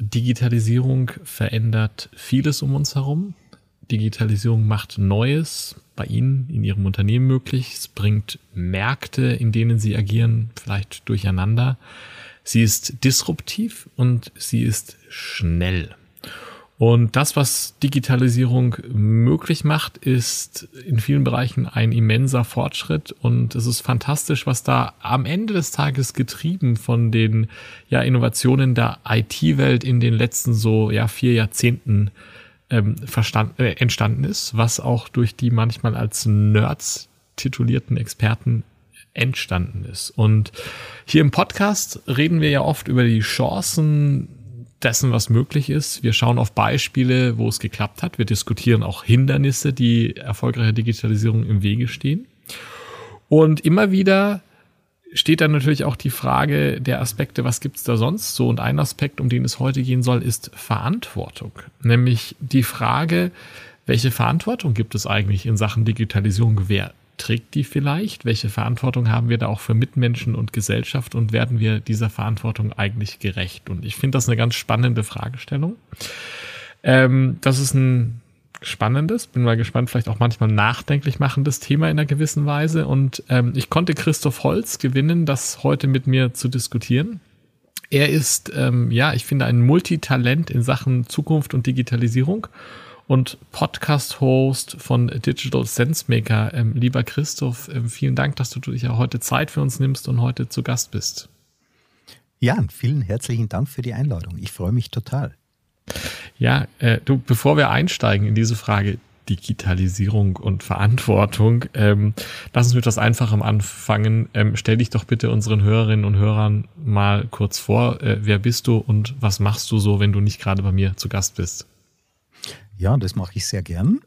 Digitalisierung verändert vieles um uns herum. Digitalisierung macht Neues bei Ihnen in Ihrem Unternehmen möglich. Es bringt Märkte, in denen Sie agieren, vielleicht durcheinander. Sie ist disruptiv und sie ist schnell. Und das, was Digitalisierung möglich macht, ist in vielen Bereichen ein immenser Fortschritt. Und es ist fantastisch, was da am Ende des Tages getrieben von den ja, Innovationen der IT-Welt in den letzten so ja, vier Jahrzehnten ähm, verstand, äh, entstanden ist, was auch durch die manchmal als Nerds titulierten Experten entstanden ist. Und hier im Podcast reden wir ja oft über die Chancen dessen, was möglich ist. Wir schauen auf Beispiele, wo es geklappt hat. Wir diskutieren auch Hindernisse, die erfolgreicher Digitalisierung im Wege stehen. Und immer wieder steht dann natürlich auch die Frage der Aspekte, was gibt's da sonst so? Und ein Aspekt, um den es heute gehen soll, ist Verantwortung. Nämlich die Frage, welche Verantwortung gibt es eigentlich in Sachen Digitalisierung? Wer trägt die vielleicht? Welche Verantwortung haben wir da auch für Mitmenschen und Gesellschaft und werden wir dieser Verantwortung eigentlich gerecht? Und ich finde das eine ganz spannende Fragestellung. Ähm, das ist ein spannendes, bin mal gespannt, vielleicht auch manchmal nachdenklich machendes Thema in einer gewissen Weise. Und ähm, ich konnte Christoph Holz gewinnen, das heute mit mir zu diskutieren. Er ist, ähm, ja, ich finde, ein Multitalent in Sachen Zukunft und Digitalisierung und Podcast-Host von Digital Sense Maker. Ähm, lieber Christoph, ähm, vielen Dank, dass du dich ja heute Zeit für uns nimmst und heute zu Gast bist. Ja, vielen herzlichen Dank für die Einladung. Ich freue mich total. Ja, äh, du, bevor wir einsteigen in diese Frage Digitalisierung und Verantwortung, ähm, lass uns mit das Einfachem anfangen. Ähm, stell dich doch bitte unseren Hörerinnen und Hörern mal kurz vor. Äh, wer bist du und was machst du so, wenn du nicht gerade bei mir zu Gast bist? Ja, das mache ich sehr gern.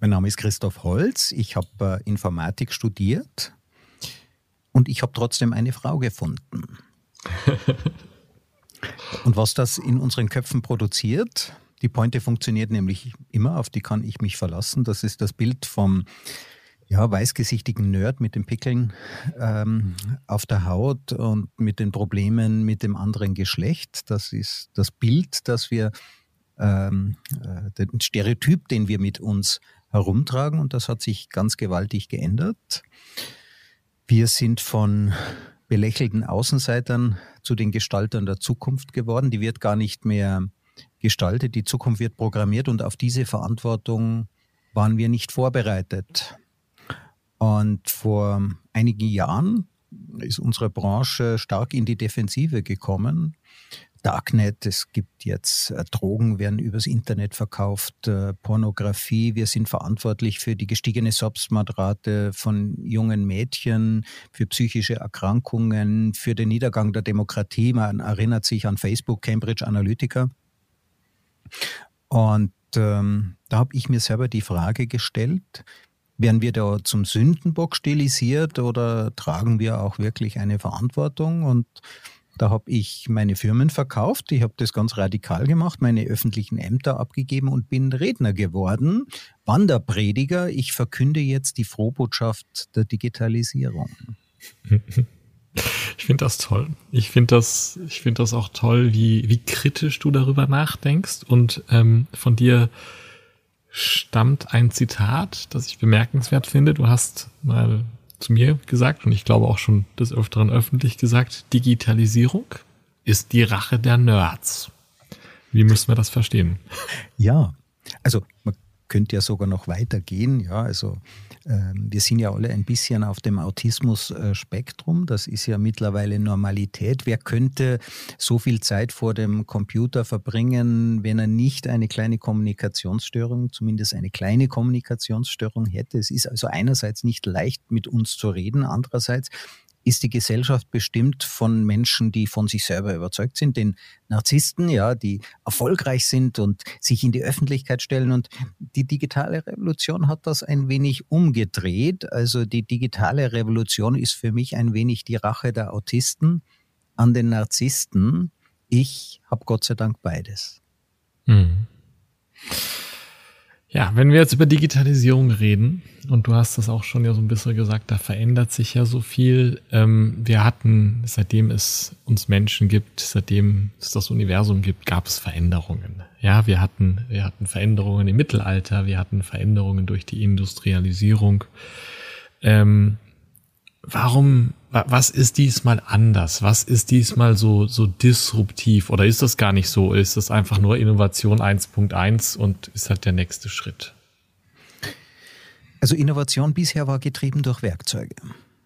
Mein Name ist Christoph Holz. Ich habe äh, Informatik studiert und ich habe trotzdem eine Frau gefunden. und was das in unseren Köpfen produziert, die Pointe funktioniert nämlich immer, auf die kann ich mich verlassen. Das ist das Bild vom ja, weißgesichtigen Nerd mit den Pickeln ähm, auf der Haut und mit den Problemen mit dem anderen Geschlecht. Das ist das Bild, das wir ähm, äh, den Stereotyp, den wir mit uns herumtragen. Und das hat sich ganz gewaltig geändert. Wir sind von belächelten Außenseitern zu den Gestaltern der Zukunft geworden. Die wird gar nicht mehr gestaltet. Die Zukunft wird programmiert und auf diese Verantwortung waren wir nicht vorbereitet. Und vor einigen Jahren ist unsere Branche stark in die Defensive gekommen. Darknet, es gibt jetzt äh, Drogen, werden übers Internet verkauft, äh, Pornografie. Wir sind verantwortlich für die gestiegene Selbstmordrate von jungen Mädchen, für psychische Erkrankungen, für den Niedergang der Demokratie. Man erinnert sich an Facebook, Cambridge Analytica. Und ähm, da habe ich mir selber die Frage gestellt, werden wir da zum Sündenbock stilisiert oder tragen wir auch wirklich eine Verantwortung? Und da habe ich meine Firmen verkauft, ich habe das ganz radikal gemacht, meine öffentlichen Ämter abgegeben und bin Redner geworden, Wanderprediger. Ich verkünde jetzt die Frohbotschaft der Digitalisierung. Ich finde das toll. Ich finde das, ich das auch toll, wie, wie kritisch du darüber nachdenkst. Und ähm, von dir stammt ein Zitat, das ich bemerkenswert finde. Du hast mal zu mir gesagt und ich glaube auch schon des Öfteren öffentlich gesagt, Digitalisierung ist die Rache der Nerds. Wie müssen wir das verstehen? Ja, also man könnte ja sogar noch weitergehen. Ja, also wir sind ja alle ein bisschen auf dem Autismus-Spektrum. Das ist ja mittlerweile Normalität. Wer könnte so viel Zeit vor dem Computer verbringen, wenn er nicht eine kleine Kommunikationsstörung, zumindest eine kleine Kommunikationsstörung hätte? Es ist also einerseits nicht leicht, mit uns zu reden, andererseits ist die Gesellschaft bestimmt von Menschen, die von sich selber überzeugt sind, den Narzissten, ja, die erfolgreich sind und sich in die Öffentlichkeit stellen. Und die digitale Revolution hat das ein wenig umgedreht. Also die digitale Revolution ist für mich ein wenig die Rache der Autisten an den Narzissten. Ich habe Gott sei Dank beides. Mhm. Ja, wenn wir jetzt über Digitalisierung reden, und du hast das auch schon ja so ein bisschen gesagt, da verändert sich ja so viel. Ähm, wir hatten, seitdem es uns Menschen gibt, seitdem es das Universum gibt, gab es Veränderungen. Ja, wir hatten, wir hatten Veränderungen im Mittelalter, wir hatten Veränderungen durch die Industrialisierung. Ähm, warum, was ist diesmal anders? Was ist diesmal so, so disruptiv? Oder ist das gar nicht so? Ist das einfach nur Innovation 1.1 und ist halt der nächste Schritt? Also Innovation bisher war getrieben durch Werkzeuge.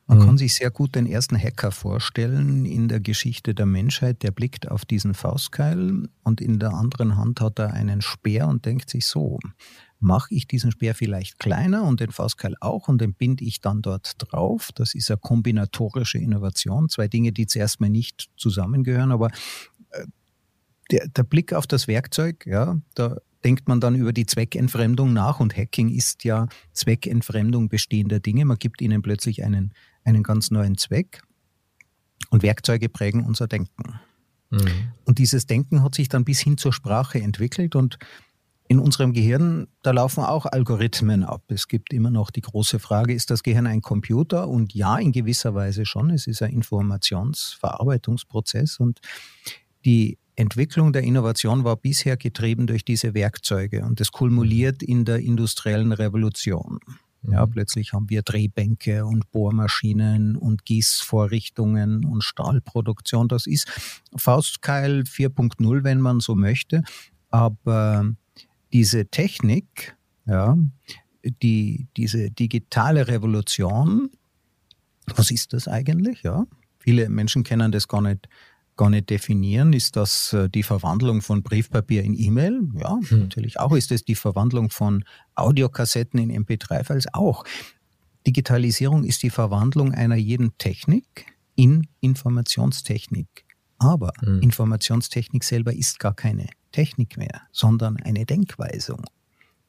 Man mhm. kann sich sehr gut den ersten Hacker vorstellen in der Geschichte der Menschheit, der blickt auf diesen Faustkeil und in der anderen Hand hat er einen Speer und denkt sich so, mache ich diesen Speer vielleicht kleiner und den Faustkeil auch und den binde ich dann dort drauf. Das ist eine kombinatorische Innovation. Zwei Dinge, die zuerst mal nicht zusammengehören, aber äh, der, der Blick auf das Werkzeug, ja, da denkt man dann über die Zweckentfremdung nach und Hacking ist ja Zweckentfremdung bestehender Dinge. Man gibt ihnen plötzlich einen, einen ganz neuen Zweck und Werkzeuge prägen unser Denken. Mhm. Und dieses Denken hat sich dann bis hin zur Sprache entwickelt und in unserem Gehirn, da laufen auch Algorithmen ab. Es gibt immer noch die große Frage, ist das Gehirn ein Computer? Und ja, in gewisser Weise schon. Es ist ein Informationsverarbeitungsprozess und die Entwicklung der Innovation war bisher getrieben durch diese Werkzeuge und es kumuliert in der industriellen Revolution. Ja, mhm. plötzlich haben wir Drehbänke und Bohrmaschinen und Gießvorrichtungen und Stahlproduktion. Das ist Faustkeil 4.0, wenn man so möchte. Aber diese Technik, ja, die, diese digitale Revolution, was ist das eigentlich? Ja, viele Menschen kennen das gar nicht, gar nicht definieren. Ist das äh, die Verwandlung von Briefpapier in E-Mail? Ja, hm. natürlich auch. Ist es die Verwandlung von Audiokassetten in MP3-Files? Auch. Digitalisierung ist die Verwandlung einer jeden Technik in Informationstechnik. Aber hm. Informationstechnik selber ist gar keine Technik mehr, sondern eine Denkweisung.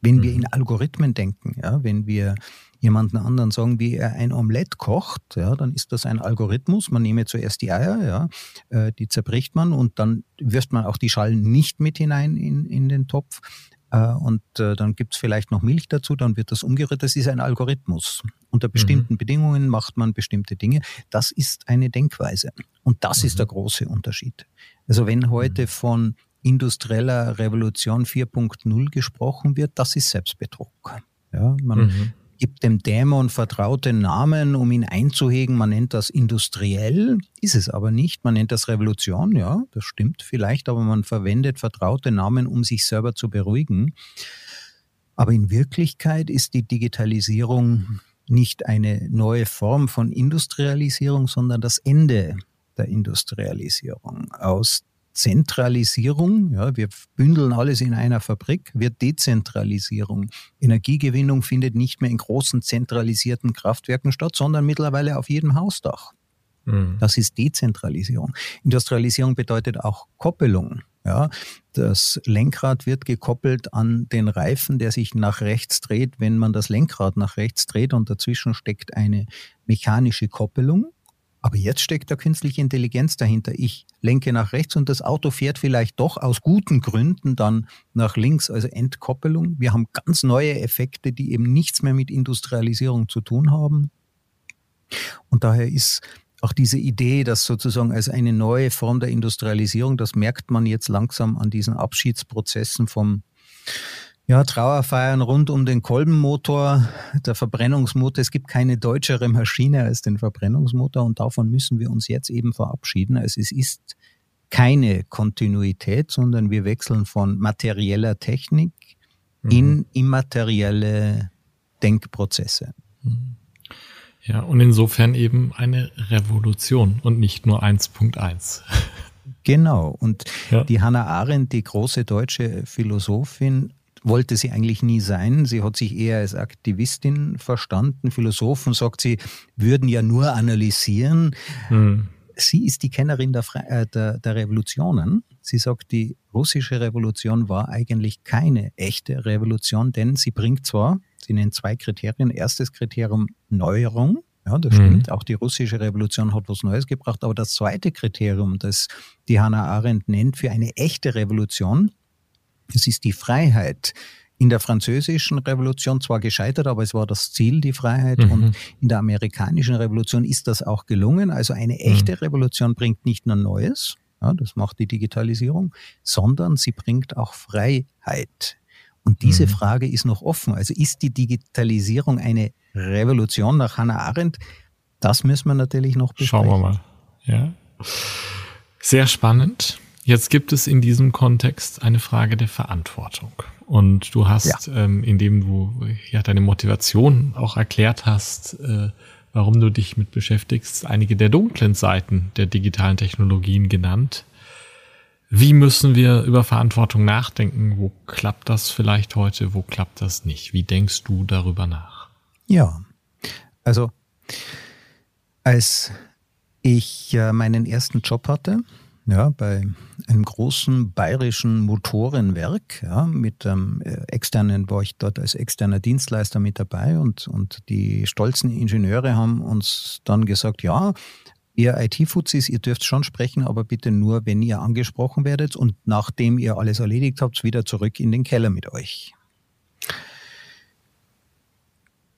Wenn mhm. wir in Algorithmen denken, ja, wenn wir jemanden anderen sagen, wie er ein Omelett kocht, ja, dann ist das ein Algorithmus. Man nehme zuerst die Eier, ja, äh, die zerbricht man und dann wirft man auch die Schalen nicht mit hinein in, in den Topf. Äh, und äh, dann gibt's vielleicht noch Milch dazu, dann wird das umgerührt. Das ist ein Algorithmus. Unter mhm. bestimmten mhm. Bedingungen macht man bestimmte Dinge. Das ist eine Denkweise. Und das mhm. ist der große Unterschied. Also wenn heute mhm. von industrieller Revolution 4.0 gesprochen wird, das ist Selbstbetrug. Ja, man mhm. gibt dem Dämon vertraute Namen, um ihn einzuhegen. Man nennt das industriell, ist es aber nicht. Man nennt das Revolution, ja, das stimmt vielleicht, aber man verwendet vertraute Namen, um sich selber zu beruhigen. Aber in Wirklichkeit ist die Digitalisierung nicht eine neue Form von Industrialisierung, sondern das Ende der Industrialisierung. Aus Zentralisierung, ja, wir bündeln alles in einer Fabrik, wird Dezentralisierung. Energiegewinnung findet nicht mehr in großen zentralisierten Kraftwerken statt, sondern mittlerweile auf jedem Hausdach. Mhm. Das ist Dezentralisierung. Industrialisierung bedeutet auch Koppelung. Ja, das Lenkrad wird gekoppelt an den Reifen, der sich nach rechts dreht, wenn man das Lenkrad nach rechts dreht und dazwischen steckt eine mechanische Koppelung. Aber jetzt steckt da künstliche Intelligenz dahinter. Ich lenke nach rechts und das Auto fährt vielleicht doch aus guten Gründen dann nach links, also Entkoppelung. Wir haben ganz neue Effekte, die eben nichts mehr mit Industrialisierung zu tun haben. Und daher ist auch diese Idee, dass sozusagen als eine neue Form der Industrialisierung, das merkt man jetzt langsam an diesen Abschiedsprozessen vom ja, Trauerfeiern rund um den Kolbenmotor, der Verbrennungsmotor. Es gibt keine deutschere Maschine als den Verbrennungsmotor und davon müssen wir uns jetzt eben verabschieden. Also es ist keine Kontinuität, sondern wir wechseln von materieller Technik mhm. in immaterielle Denkprozesse. Mhm. Ja, und insofern eben eine Revolution und nicht nur 1.1. Genau. Und ja. die Hannah Arendt, die große deutsche Philosophin, wollte sie eigentlich nie sein. Sie hat sich eher als Aktivistin verstanden. Philosophen, sagt sie, würden ja nur analysieren. Mhm. Sie ist die Kennerin der, äh, der, der Revolutionen. Sie sagt, die russische Revolution war eigentlich keine echte Revolution, denn sie bringt zwar, sie nennt zwei Kriterien. Erstes Kriterium Neuerung. Ja, das mhm. stimmt. Auch die russische Revolution hat was Neues gebracht. Aber das zweite Kriterium, das die Hannah Arendt nennt für eine echte Revolution, das ist die Freiheit. In der französischen Revolution zwar gescheitert, aber es war das Ziel, die Freiheit. Mhm. Und in der amerikanischen Revolution ist das auch gelungen. Also eine echte mhm. Revolution bringt nicht nur Neues, ja, das macht die Digitalisierung, sondern sie bringt auch Freiheit. Und diese mhm. Frage ist noch offen. Also ist die Digitalisierung eine Revolution nach Hannah Arendt? Das müssen wir natürlich noch besprechen. Schauen wir mal. Ja. Sehr spannend. Jetzt gibt es in diesem Kontext eine Frage der Verantwortung. Und du hast, ja. ähm, indem du ja deine Motivation auch erklärt hast, äh, warum du dich mit beschäftigst, einige der dunklen Seiten der digitalen Technologien genannt. Wie müssen wir über Verantwortung nachdenken? Wo klappt das vielleicht heute? Wo klappt das nicht? Wie denkst du darüber nach? Ja, also als ich äh, meinen ersten Job hatte, ja, bei einem großen bayerischen Motorenwerk. Ja, mit ähm, externen war ich dort als externer Dienstleister mit dabei und, und die stolzen Ingenieure haben uns dann gesagt, ja, ihr IT-Fuzis, ihr dürft schon sprechen, aber bitte nur, wenn ihr angesprochen werdet und nachdem ihr alles erledigt habt, wieder zurück in den Keller mit euch.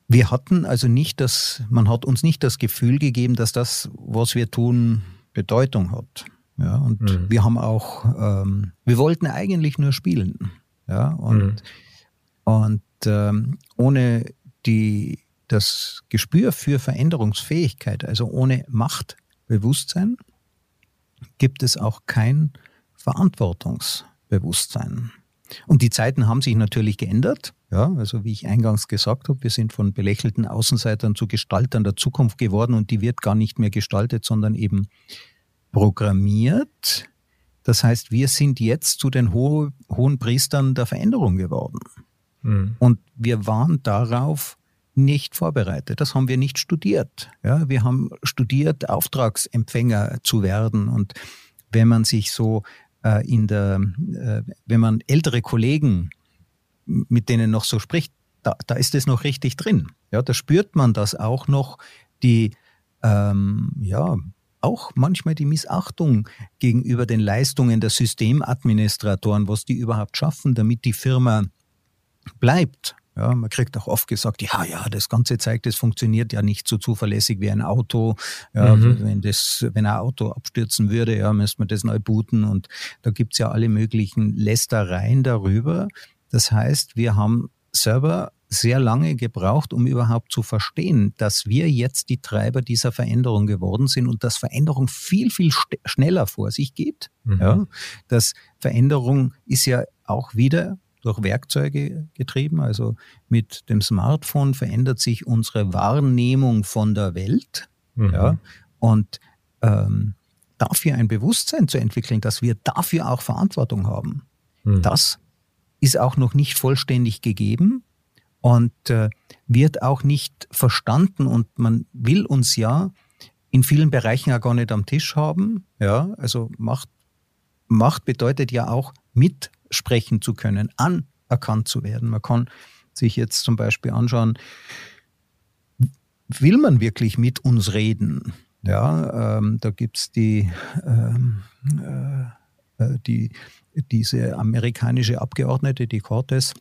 Wir hatten also nicht das, man hat uns nicht das Gefühl gegeben, dass das, was wir tun, Bedeutung hat. Ja, und mhm. wir haben auch, ähm, wir wollten eigentlich nur spielen. Ja, und, mhm. und ähm, ohne die, das Gespür für Veränderungsfähigkeit, also ohne Machtbewusstsein, gibt es auch kein Verantwortungsbewusstsein. Und die Zeiten haben sich natürlich geändert. Ja, also wie ich eingangs gesagt habe, wir sind von belächelten Außenseitern zu Gestaltern der Zukunft geworden und die wird gar nicht mehr gestaltet, sondern eben programmiert. Das heißt, wir sind jetzt zu den Ho hohen Priestern der Veränderung geworden. Mhm. Und wir waren darauf nicht vorbereitet. Das haben wir nicht studiert. Ja, wir haben studiert, Auftragsempfänger zu werden. Und wenn man sich so äh, in der, äh, wenn man ältere Kollegen, mit denen noch so spricht, da, da ist es noch richtig drin. Ja, da spürt man das auch noch, die ähm, ja, auch manchmal die Missachtung gegenüber den Leistungen der Systemadministratoren, was die überhaupt schaffen, damit die Firma bleibt. Ja, man kriegt auch oft gesagt, ja, ja, das Ganze zeigt, es funktioniert ja nicht so zuverlässig wie ein Auto. Ja, mhm. wenn das, wenn ein Auto abstürzen würde, ja, müsste man das neu booten. Und da gibt's ja alle möglichen Lästereien darüber. Das heißt, wir haben Server sehr lange gebraucht, um überhaupt zu verstehen, dass wir jetzt die Treiber dieser Veränderung geworden sind und dass Veränderung viel, viel schneller vor sich geht. Mhm. Ja, dass Veränderung ist ja auch wieder durch Werkzeuge getrieben. Also mit dem Smartphone verändert sich unsere Wahrnehmung von der Welt. Mhm. Ja, und ähm, dafür ein Bewusstsein zu entwickeln, dass wir dafür auch Verantwortung haben, mhm. das ist auch noch nicht vollständig gegeben und äh, wird auch nicht verstanden und man will uns ja in vielen Bereichen ja gar nicht am Tisch haben. Ja, also Macht, Macht bedeutet ja auch mitsprechen zu können, anerkannt zu werden. Man kann sich jetzt zum Beispiel anschauen, will man wirklich mit uns reden? Ja, ähm, da gibt's die, ähm, äh, äh die, diese amerikanische Abgeordnete, die Cortes,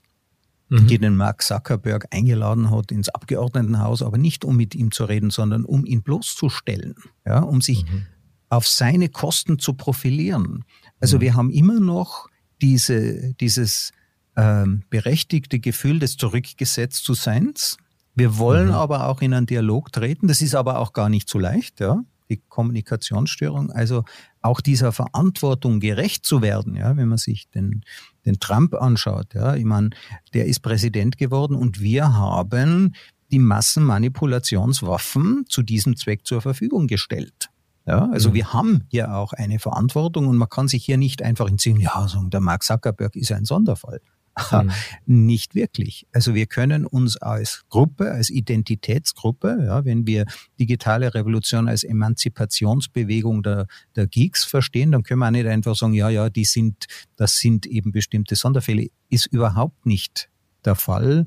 mhm. die den Mark Zuckerberg eingeladen hat ins Abgeordnetenhaus, aber nicht um mit ihm zu reden, sondern um ihn bloßzustellen, ja, um sich mhm. auf seine Kosten zu profilieren. Also mhm. wir haben immer noch diese, dieses ähm, berechtigte Gefühl des Zurückgesetztseins. Wir wollen mhm. aber auch in einen Dialog treten. Das ist aber auch gar nicht so leicht, ja die Kommunikationsstörung, also auch dieser Verantwortung gerecht zu werden, ja, wenn man sich den, den Trump anschaut, ja, ich meine, der ist Präsident geworden und wir haben die Massenmanipulationswaffen zu diesem Zweck zur Verfügung gestellt. Ja, also mhm. wir haben hier auch eine Verantwortung und man kann sich hier nicht einfach entziehen, ja, so, der Mark Zuckerberg ist ein Sonderfall. Mhm. Nicht wirklich. Also wir können uns als Gruppe, als Identitätsgruppe, ja, wenn wir digitale Revolution als Emanzipationsbewegung der, der Geeks verstehen, dann können wir auch nicht einfach sagen, ja, ja, die sind, das sind eben bestimmte Sonderfälle. Ist überhaupt nicht der Fall.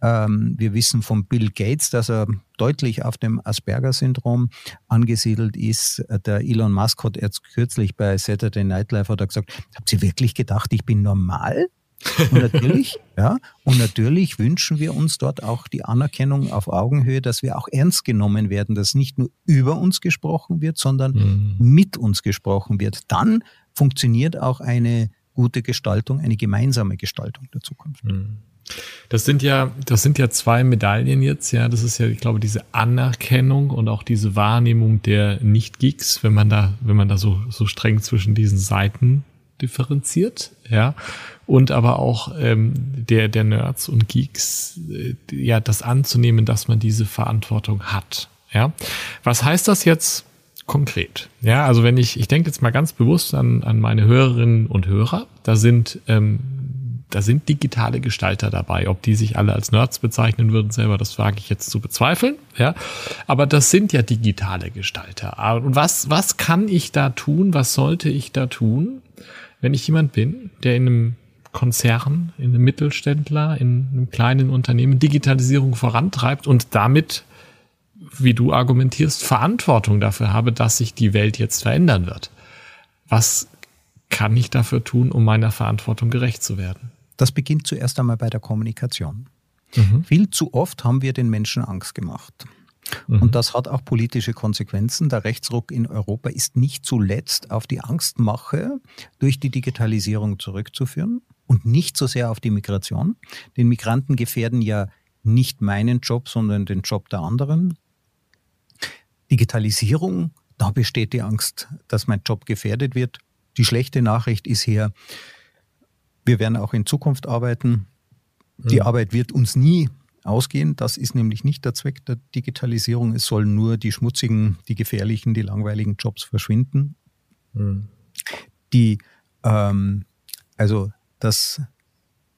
Ähm, wir wissen von Bill Gates, dass er deutlich auf dem Asperger-Syndrom angesiedelt ist. Der Elon Musk hat jetzt kürzlich bei Saturday Night Live hat er gesagt, habt ihr wirklich gedacht, ich bin normal? Und natürlich, ja, und natürlich wünschen wir uns dort auch die Anerkennung auf Augenhöhe, dass wir auch ernst genommen werden, dass nicht nur über uns gesprochen wird, sondern mhm. mit uns gesprochen wird. Dann funktioniert auch eine gute Gestaltung, eine gemeinsame Gestaltung der Zukunft. Mhm. Das sind ja, das sind ja zwei Medaillen jetzt, ja. Das ist ja, ich glaube, diese Anerkennung und auch diese Wahrnehmung der Nicht-Geeks, wenn man da, wenn man da so, so streng zwischen diesen Seiten differenziert, ja. Und aber auch ähm, der, der Nerds und Geeks, äh, ja, das anzunehmen, dass man diese Verantwortung hat. Ja. Was heißt das jetzt konkret? Ja, also wenn ich, ich denke jetzt mal ganz bewusst an, an meine Hörerinnen und Hörer, da sind ähm, da sind digitale Gestalter dabei. Ob die sich alle als Nerds bezeichnen würden selber, das wage ich jetzt zu bezweifeln. Ja, aber das sind ja digitale Gestalter. Und was, was kann ich da tun? Was sollte ich da tun, wenn ich jemand bin, der in einem Konzern, in einem Mittelständler, in einem kleinen Unternehmen Digitalisierung vorantreibt und damit, wie du argumentierst, Verantwortung dafür habe, dass sich die Welt jetzt verändern wird. Was kann ich dafür tun, um meiner Verantwortung gerecht zu werden? Das beginnt zuerst einmal bei der Kommunikation. Mhm. Viel zu oft haben wir den Menschen Angst gemacht. Mhm. Und das hat auch politische Konsequenzen. Der Rechtsruck in Europa ist nicht zuletzt auf die Angstmache durch die Digitalisierung zurückzuführen und nicht so sehr auf die Migration. Den Migranten gefährden ja nicht meinen Job, sondern den Job der anderen. Digitalisierung, da besteht die Angst, dass mein Job gefährdet wird. Die schlechte Nachricht ist hier, wir werden auch in Zukunft arbeiten. Die mhm. Arbeit wird uns nie ausgehen. Das ist nämlich nicht der Zweck der Digitalisierung. Es sollen nur die schmutzigen, die gefährlichen, die langweiligen Jobs verschwinden. Mhm. Die, ähm, also das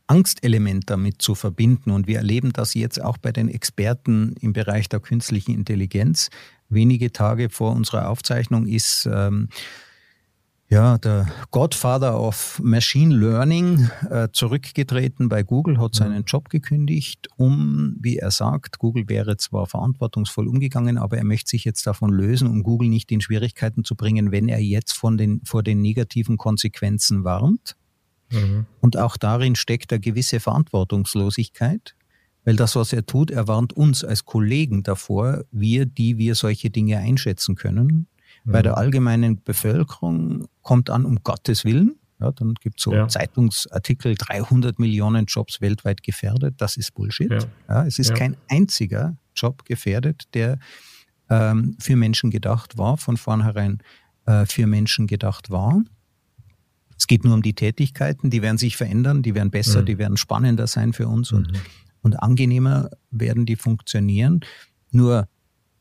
Angstelement damit zu verbinden. Und wir erleben das jetzt auch bei den Experten im Bereich der künstlichen Intelligenz. Wenige Tage vor unserer Aufzeichnung ist ähm, ja, der Godfather of Machine Learning äh, zurückgetreten bei Google, hat seinen Job gekündigt, um, wie er sagt, Google wäre zwar verantwortungsvoll umgegangen, aber er möchte sich jetzt davon lösen, um Google nicht in Schwierigkeiten zu bringen, wenn er jetzt von den, vor den negativen Konsequenzen warnt. Mhm. Und auch darin steckt eine gewisse Verantwortungslosigkeit, weil das, was er tut, er warnt uns als Kollegen davor, wir, die wir solche Dinge einschätzen können, bei der allgemeinen Bevölkerung kommt an, um Gottes Willen. Ja, dann gibt es so ja. Zeitungsartikel, 300 Millionen Jobs weltweit gefährdet. Das ist Bullshit. Ja. ja es ist kein einziger Job gefährdet, der ähm, für Menschen gedacht war, von vornherein äh, für Menschen gedacht war. Es geht nur um die Tätigkeiten, die werden sich verändern, die werden besser, mhm. die werden spannender sein für uns und, mhm. und angenehmer werden die funktionieren. Nur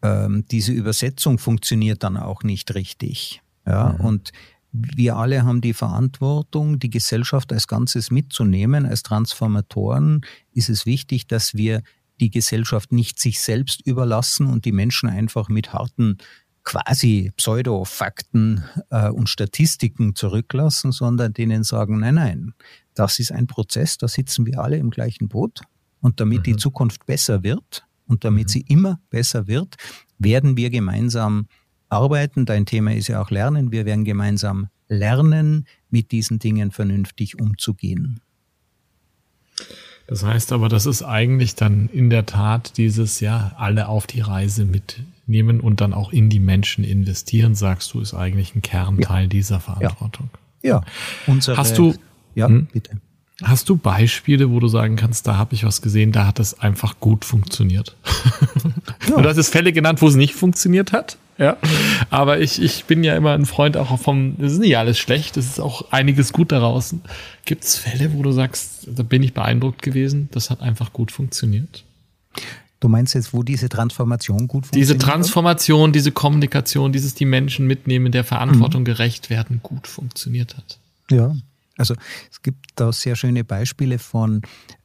ähm, diese Übersetzung funktioniert dann auch nicht richtig. Ja, mhm. und wir alle haben die Verantwortung, die Gesellschaft als Ganzes mitzunehmen. Als Transformatoren ist es wichtig, dass wir die Gesellschaft nicht sich selbst überlassen und die Menschen einfach mit harten quasi Pseudo-Fakten äh, und Statistiken zurücklassen, sondern denen sagen, nein, nein, das ist ein Prozess, da sitzen wir alle im gleichen Boot. Und damit mhm. die Zukunft besser wird, und damit mhm. sie immer besser wird, werden wir gemeinsam arbeiten. Dein Thema ist ja auch Lernen. Wir werden gemeinsam lernen, mit diesen Dingen vernünftig umzugehen. Das heißt aber, das ist eigentlich dann in der Tat dieses, ja, alle auf die Reise mitnehmen und dann auch in die Menschen investieren, sagst du, ist eigentlich ein Kernteil ja. dieser Verantwortung. Ja, ja. Unsere, Hast du, ja, hm? bitte. Hast du Beispiele, wo du sagen kannst, da habe ich was gesehen, da hat es einfach gut funktioniert? Ja. du hast es Fälle genannt, wo es nicht funktioniert hat. Ja. Aber ich, ich bin ja immer ein Freund auch vom, es ist nicht alles schlecht, es ist auch einiges gut daraus. Gibt es Fälle, wo du sagst, da bin ich beeindruckt gewesen, das hat einfach gut funktioniert? Du meinst jetzt, wo diese Transformation gut funktioniert? Diese Transformation, diese Kommunikation, dieses die Menschen mitnehmen, der Verantwortung mhm. gerecht werden, gut funktioniert hat. Ja, Also es gibt da sehr schöne Beispiele von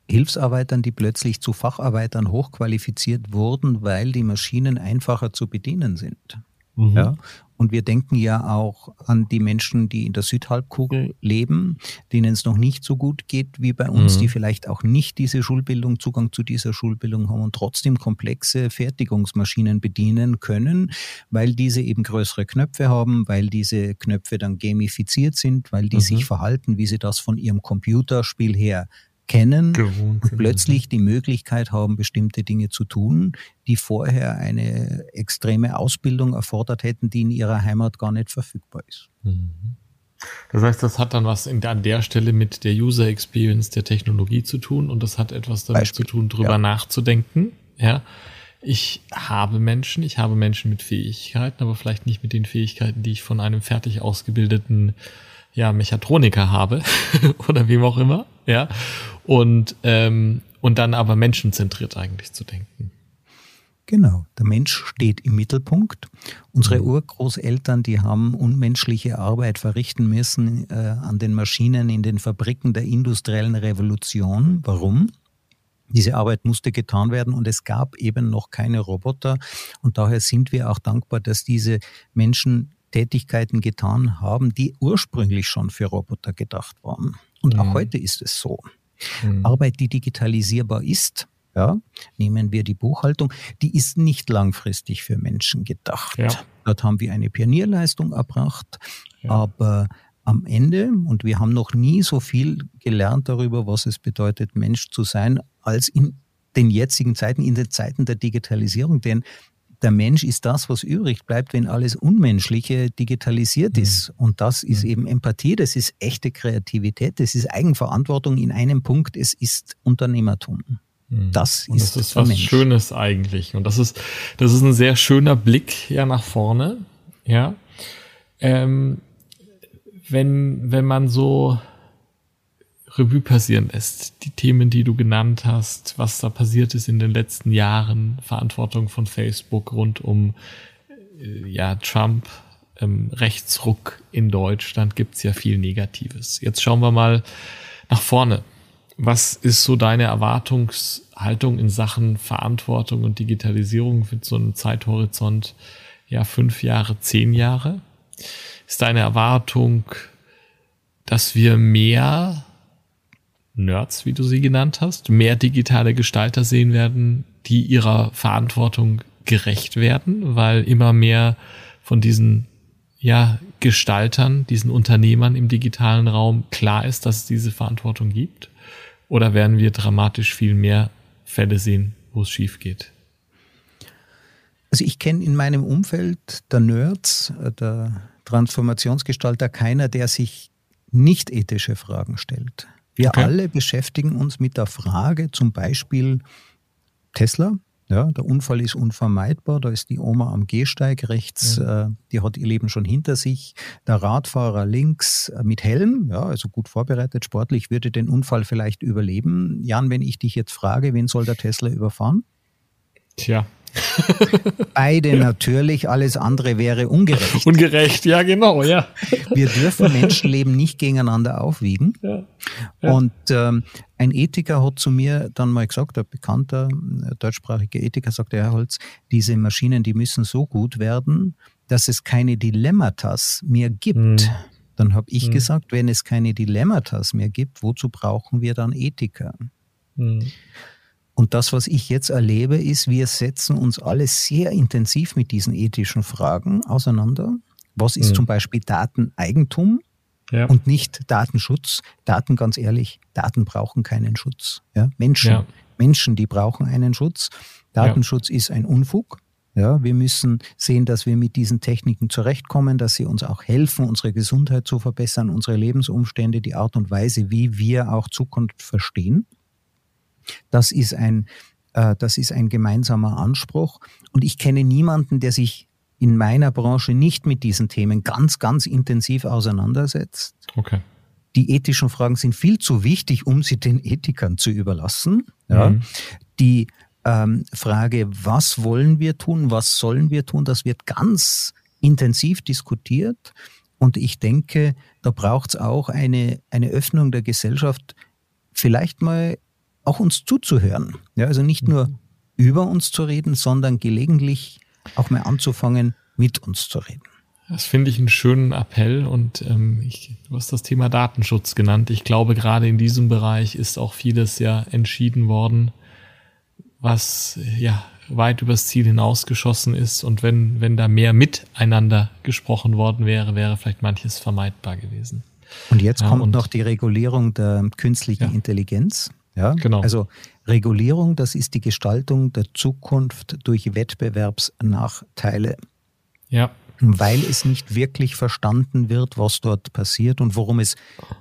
Hilfsarbeitern, die plötzlich zu Facharbeitern hochqualifiziert wurden, weil die Maschinen einfacher zu bedienen sind. Mhm. Ja, und wir denken ja auch an die Menschen, die in der Südhalbkugel leben, denen es noch nicht so gut geht wie bei uns, mhm. die vielleicht auch nicht diese Schulbildung, Zugang zu dieser Schulbildung haben und trotzdem komplexe Fertigungsmaschinen bedienen können, weil diese eben größere Knöpfe haben, weil diese Knöpfe dann gamifiziert sind, weil die mhm. sich verhalten, wie sie das von ihrem Computerspiel her kennen Gewohnt, und plötzlich die Möglichkeit haben, bestimmte Dinge zu tun, die vorher eine extreme Ausbildung erfordert hätten, die in ihrer Heimat gar nicht verfügbar ist. Mhm. Das heißt, das hat dann was in, an der Stelle mit der User Experience der Technologie zu tun und das hat etwas damit Beispiel, zu tun, drüber ja. nachzudenken. Ja, ich habe Menschen, ich habe Menschen mit Fähigkeiten, aber vielleicht nicht mit den Fähigkeiten, die ich von einem fertig ausgebildeten ja, Mechatroniker habe oder wem auch immer, ja. Und, ähm, und dann aber menschenzentriert eigentlich zu denken. Genau, der Mensch steht im Mittelpunkt. Unsere mhm. Urgroßeltern, die haben unmenschliche Arbeit verrichten müssen äh, an den Maschinen in den Fabriken der industriellen Revolution. Warum? Diese Arbeit musste getan werden und es gab eben noch keine Roboter. Und daher sind wir auch dankbar, dass diese Menschen Tätigkeiten getan haben, die ursprünglich schon für Roboter gedacht waren. Und mhm. auch heute ist es so. Mhm. Arbeit, die digitalisierbar ist, ja, nehmen wir die Buchhaltung, die ist nicht langfristig für Menschen gedacht. Ja. Dort haben wir eine Pionierleistung erbracht, ja. aber am Ende, und wir haben noch nie so viel gelernt darüber, was es bedeutet, Mensch zu sein, als in den jetzigen Zeiten, in den Zeiten der Digitalisierung. Denn der Mensch ist das, was übrig bleibt, wenn alles Unmenschliche digitalisiert mhm. ist. Und das ist mhm. eben Empathie, das ist echte Kreativität, das ist Eigenverantwortung in einem Punkt, es ist Unternehmertum. Mhm. Das und ist, das ist was Mensch. Schönes eigentlich. Und das ist, das ist ein sehr schöner Blick ja nach vorne. Ja. Ähm, wenn, wenn man so Revue passieren lässt. Die Themen, die du genannt hast, was da passiert ist in den letzten Jahren, Verantwortung von Facebook rund um äh, ja, Trump, ähm, Rechtsruck in Deutschland, gibt's ja viel Negatives. Jetzt schauen wir mal nach vorne. Was ist so deine Erwartungshaltung in Sachen Verantwortung und Digitalisierung mit so einem Zeithorizont, ja, fünf Jahre, zehn Jahre? Ist deine Erwartung, dass wir mehr Nerds, wie du sie genannt hast, mehr digitale Gestalter sehen werden, die ihrer Verantwortung gerecht werden, weil immer mehr von diesen ja, Gestaltern, diesen Unternehmern im digitalen Raum klar ist, dass es diese Verantwortung gibt? Oder werden wir dramatisch viel mehr Fälle sehen, wo es schief geht? Also ich kenne in meinem Umfeld der Nerds, äh, der Transformationsgestalter keiner, der sich nicht ethische Fragen stellt. Wir okay. alle beschäftigen uns mit der Frage, zum Beispiel Tesla. Ja, der Unfall ist unvermeidbar. Da ist die Oma am Gehsteig rechts, mhm. äh, die hat ihr Leben schon hinter sich. Der Radfahrer links äh, mit Helm, ja, also gut vorbereitet, sportlich, würde den Unfall vielleicht überleben. Jan, wenn ich dich jetzt frage, wen soll der Tesla überfahren? Tja, Beide ja. natürlich, alles andere wäre ungerecht. Ungerecht, ja, genau, ja. Wir dürfen Menschenleben nicht gegeneinander aufwiegen. Ja. Ja. Und ähm, ein Ethiker hat zu mir dann mal gesagt, ein bekannter äh, deutschsprachiger Ethiker sagte, Herr Holz, diese Maschinen, die müssen so gut werden, dass es keine Dilemmatas mehr gibt. Hm. Dann habe ich hm. gesagt, wenn es keine Dilemmatas mehr gibt, wozu brauchen wir dann Ethiker? Hm. Und das, was ich jetzt erlebe, ist, wir setzen uns alle sehr intensiv mit diesen ethischen Fragen auseinander. Was ist mhm. zum Beispiel Dateneigentum ja. und nicht Datenschutz? Daten, ganz ehrlich, Daten brauchen keinen Schutz. Ja? Menschen, ja. Menschen, die brauchen einen Schutz. Datenschutz ist ein Unfug. Ja, wir müssen sehen, dass wir mit diesen Techniken zurechtkommen, dass sie uns auch helfen, unsere Gesundheit zu verbessern, unsere Lebensumstände, die Art und Weise, wie wir auch Zukunft verstehen. Das ist ein, äh, das ist ein gemeinsamer Anspruch. Und ich kenne niemanden, der sich in meiner Branche nicht mit diesen Themen ganz, ganz intensiv auseinandersetzt. Okay. Die ethischen Fragen sind viel zu wichtig, um sie den Ethikern zu überlassen. Ja. Mhm. Die ähm, Frage, was wollen wir tun, was sollen wir tun, das wird ganz intensiv diskutiert. Und ich denke, da braucht es auch eine, eine Öffnung der Gesellschaft, vielleicht mal auch uns zuzuhören. Ja, also nicht nur mhm. über uns zu reden, sondern gelegentlich auch mal anzufangen, mit uns zu reden. Das finde ich einen schönen Appell und ähm, ich, du hast das Thema Datenschutz genannt. Ich glaube, gerade in diesem Bereich ist auch vieles ja entschieden worden, was ja weit übers Ziel hinausgeschossen ist. Und wenn, wenn da mehr miteinander gesprochen worden wäre, wäre vielleicht manches vermeidbar gewesen. Und jetzt ja, kommt und noch die Regulierung der künstlichen ja. Intelligenz. Ja, genau. Also Regulierung, das ist die Gestaltung der Zukunft durch Wettbewerbsnachteile. Ja. Weil es nicht wirklich verstanden wird, was dort passiert und worum es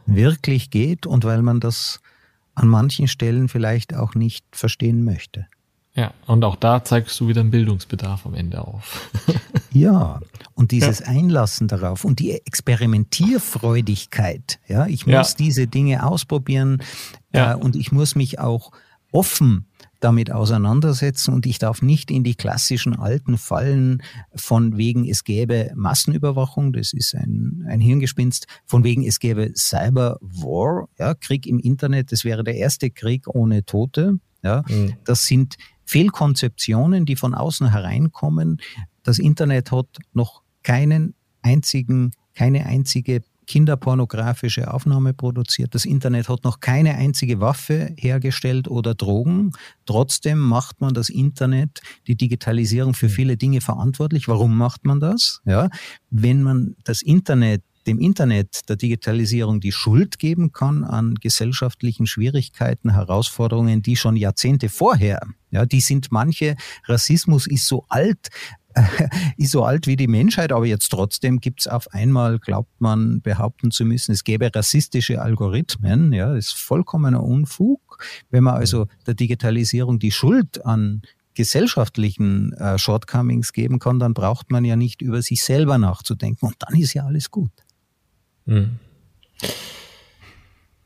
wirklich geht und weil man das an manchen Stellen vielleicht auch nicht verstehen möchte. Ja, und auch da zeigst du wieder einen Bildungsbedarf am Ende auf. ja, und dieses ja. Einlassen darauf und die Experimentierfreudigkeit. Ja, ich muss ja. diese Dinge ausprobieren ja. äh, und ich muss mich auch offen damit auseinandersetzen und ich darf nicht in die klassischen alten Fallen von wegen es gäbe Massenüberwachung, das ist ein, ein Hirngespinst, von wegen es gäbe Cyber War, ja, Krieg im Internet, das wäre der erste Krieg ohne Tote. Ja, mhm. das sind Fehlkonzeptionen, die von außen hereinkommen. Das Internet hat noch keinen einzigen, keine einzige kinderpornografische Aufnahme produziert. Das Internet hat noch keine einzige Waffe hergestellt oder Drogen. Trotzdem macht man das Internet, die Digitalisierung für viele Dinge verantwortlich. Warum macht man das? Ja, wenn man das Internet dem Internet der Digitalisierung die Schuld geben kann an gesellschaftlichen Schwierigkeiten, Herausforderungen, die schon Jahrzehnte vorher, ja, die sind manche, Rassismus ist so alt, ist so alt wie die Menschheit, aber jetzt trotzdem gibt's auf einmal, glaubt man, behaupten zu müssen, es gäbe rassistische Algorithmen. Ja, ist vollkommener Unfug. Wenn man also der Digitalisierung die Schuld an gesellschaftlichen äh, Shortcomings geben kann, dann braucht man ja nicht über sich selber nachzudenken und dann ist ja alles gut. Mhm.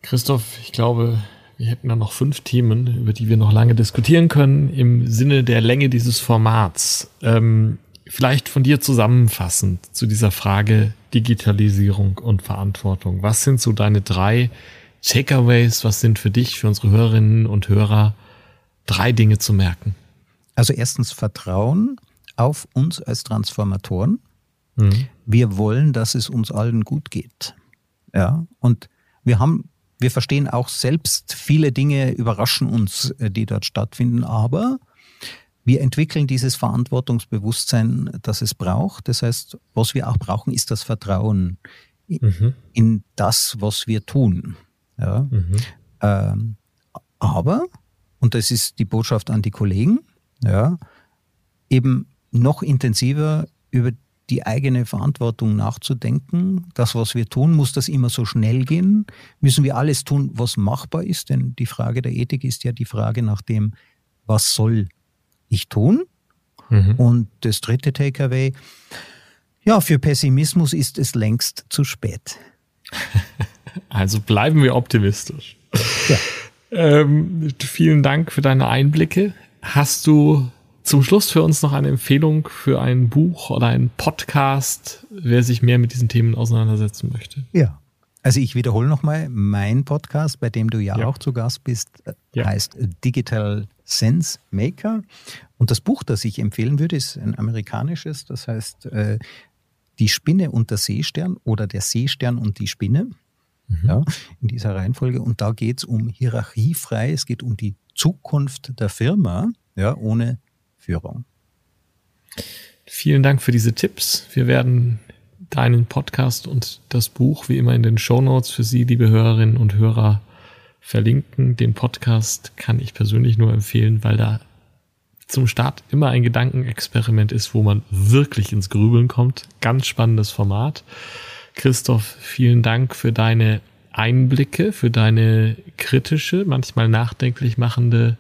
Christoph, ich glaube, wir hätten da noch fünf Themen, über die wir noch lange diskutieren können, im Sinne der Länge dieses Formats. Ähm, vielleicht von dir zusammenfassend zu dieser Frage Digitalisierung und Verantwortung. Was sind so deine drei Takeaways? Was sind für dich, für unsere Hörerinnen und Hörer drei Dinge zu merken? Also erstens Vertrauen auf uns als Transformatoren. Mhm. Wir wollen, dass es uns allen gut geht. Ja, und wir haben, wir verstehen auch selbst, viele Dinge überraschen uns, äh, die dort stattfinden, aber wir entwickeln dieses Verantwortungsbewusstsein, das es braucht. Das heißt, was wir auch brauchen, ist das Vertrauen mhm. in das, was wir tun. Ja. Mhm. Ähm, aber, und das ist die Botschaft an die Kollegen, ja, eben noch intensiver über die eigene Verantwortung nachzudenken. Das, was wir tun, muss das immer so schnell gehen? Müssen wir alles tun, was machbar ist? Denn die Frage der Ethik ist ja die Frage nach dem, was soll ich tun? Mhm. Und das dritte Takeaway, ja, für Pessimismus ist es längst zu spät. Also bleiben wir optimistisch. Ja. Ähm, vielen Dank für deine Einblicke. Hast du zum Schluss für uns noch eine Empfehlung für ein Buch oder einen Podcast, wer sich mehr mit diesen Themen auseinandersetzen möchte. Ja. Also ich wiederhole nochmal, mein Podcast, bei dem du ja, ja. auch zu Gast bist, äh, ja. heißt Digital Sense Maker. Und das Buch, das ich empfehlen würde, ist ein amerikanisches, das heißt äh, Die Spinne und der Seestern oder der Seestern und die Spinne. Mhm. Ja, in dieser Reihenfolge. Und da geht es um hierarchiefrei, es geht um die Zukunft der Firma, ja, ohne Führung. Vielen Dank für diese Tipps. Wir werden deinen Podcast und das Buch wie immer in den Show Notes für Sie, liebe Hörerinnen und Hörer, verlinken. Den Podcast kann ich persönlich nur empfehlen, weil da zum Start immer ein Gedankenexperiment ist, wo man wirklich ins Grübeln kommt. Ganz spannendes Format. Christoph, vielen Dank für deine Einblicke, für deine kritische, manchmal nachdenklich machende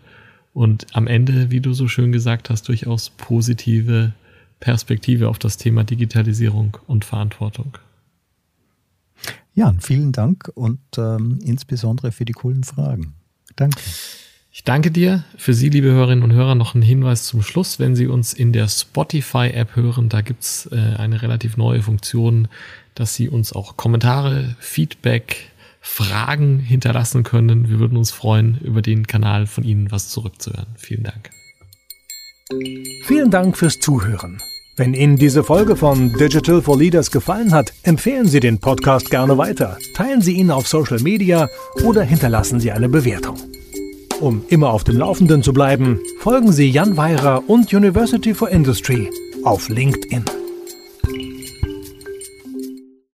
und am Ende, wie du so schön gesagt hast, durchaus positive Perspektive auf das Thema Digitalisierung und Verantwortung. Ja, vielen Dank und ähm, insbesondere für die coolen Fragen. Danke. Ich danke dir. Für Sie, liebe Hörerinnen und Hörer, noch ein Hinweis zum Schluss. Wenn Sie uns in der Spotify-App hören, da gibt's äh, eine relativ neue Funktion. dass Sie uns auch Kommentare, Feedback, Fragen hinterlassen können. Wir würden uns freuen, über den Kanal von Ihnen was zurückzuhören. Vielen Dank. Vielen Dank fürs Zuhören. Wenn Ihnen diese Folge von Digital for Leaders gefallen hat, empfehlen Sie den Podcast gerne weiter, teilen Sie ihn auf Social Media oder hinterlassen Sie eine Bewertung. Um immer auf dem Laufenden zu bleiben, folgen Sie Jan Weirer und University for Industry auf LinkedIn.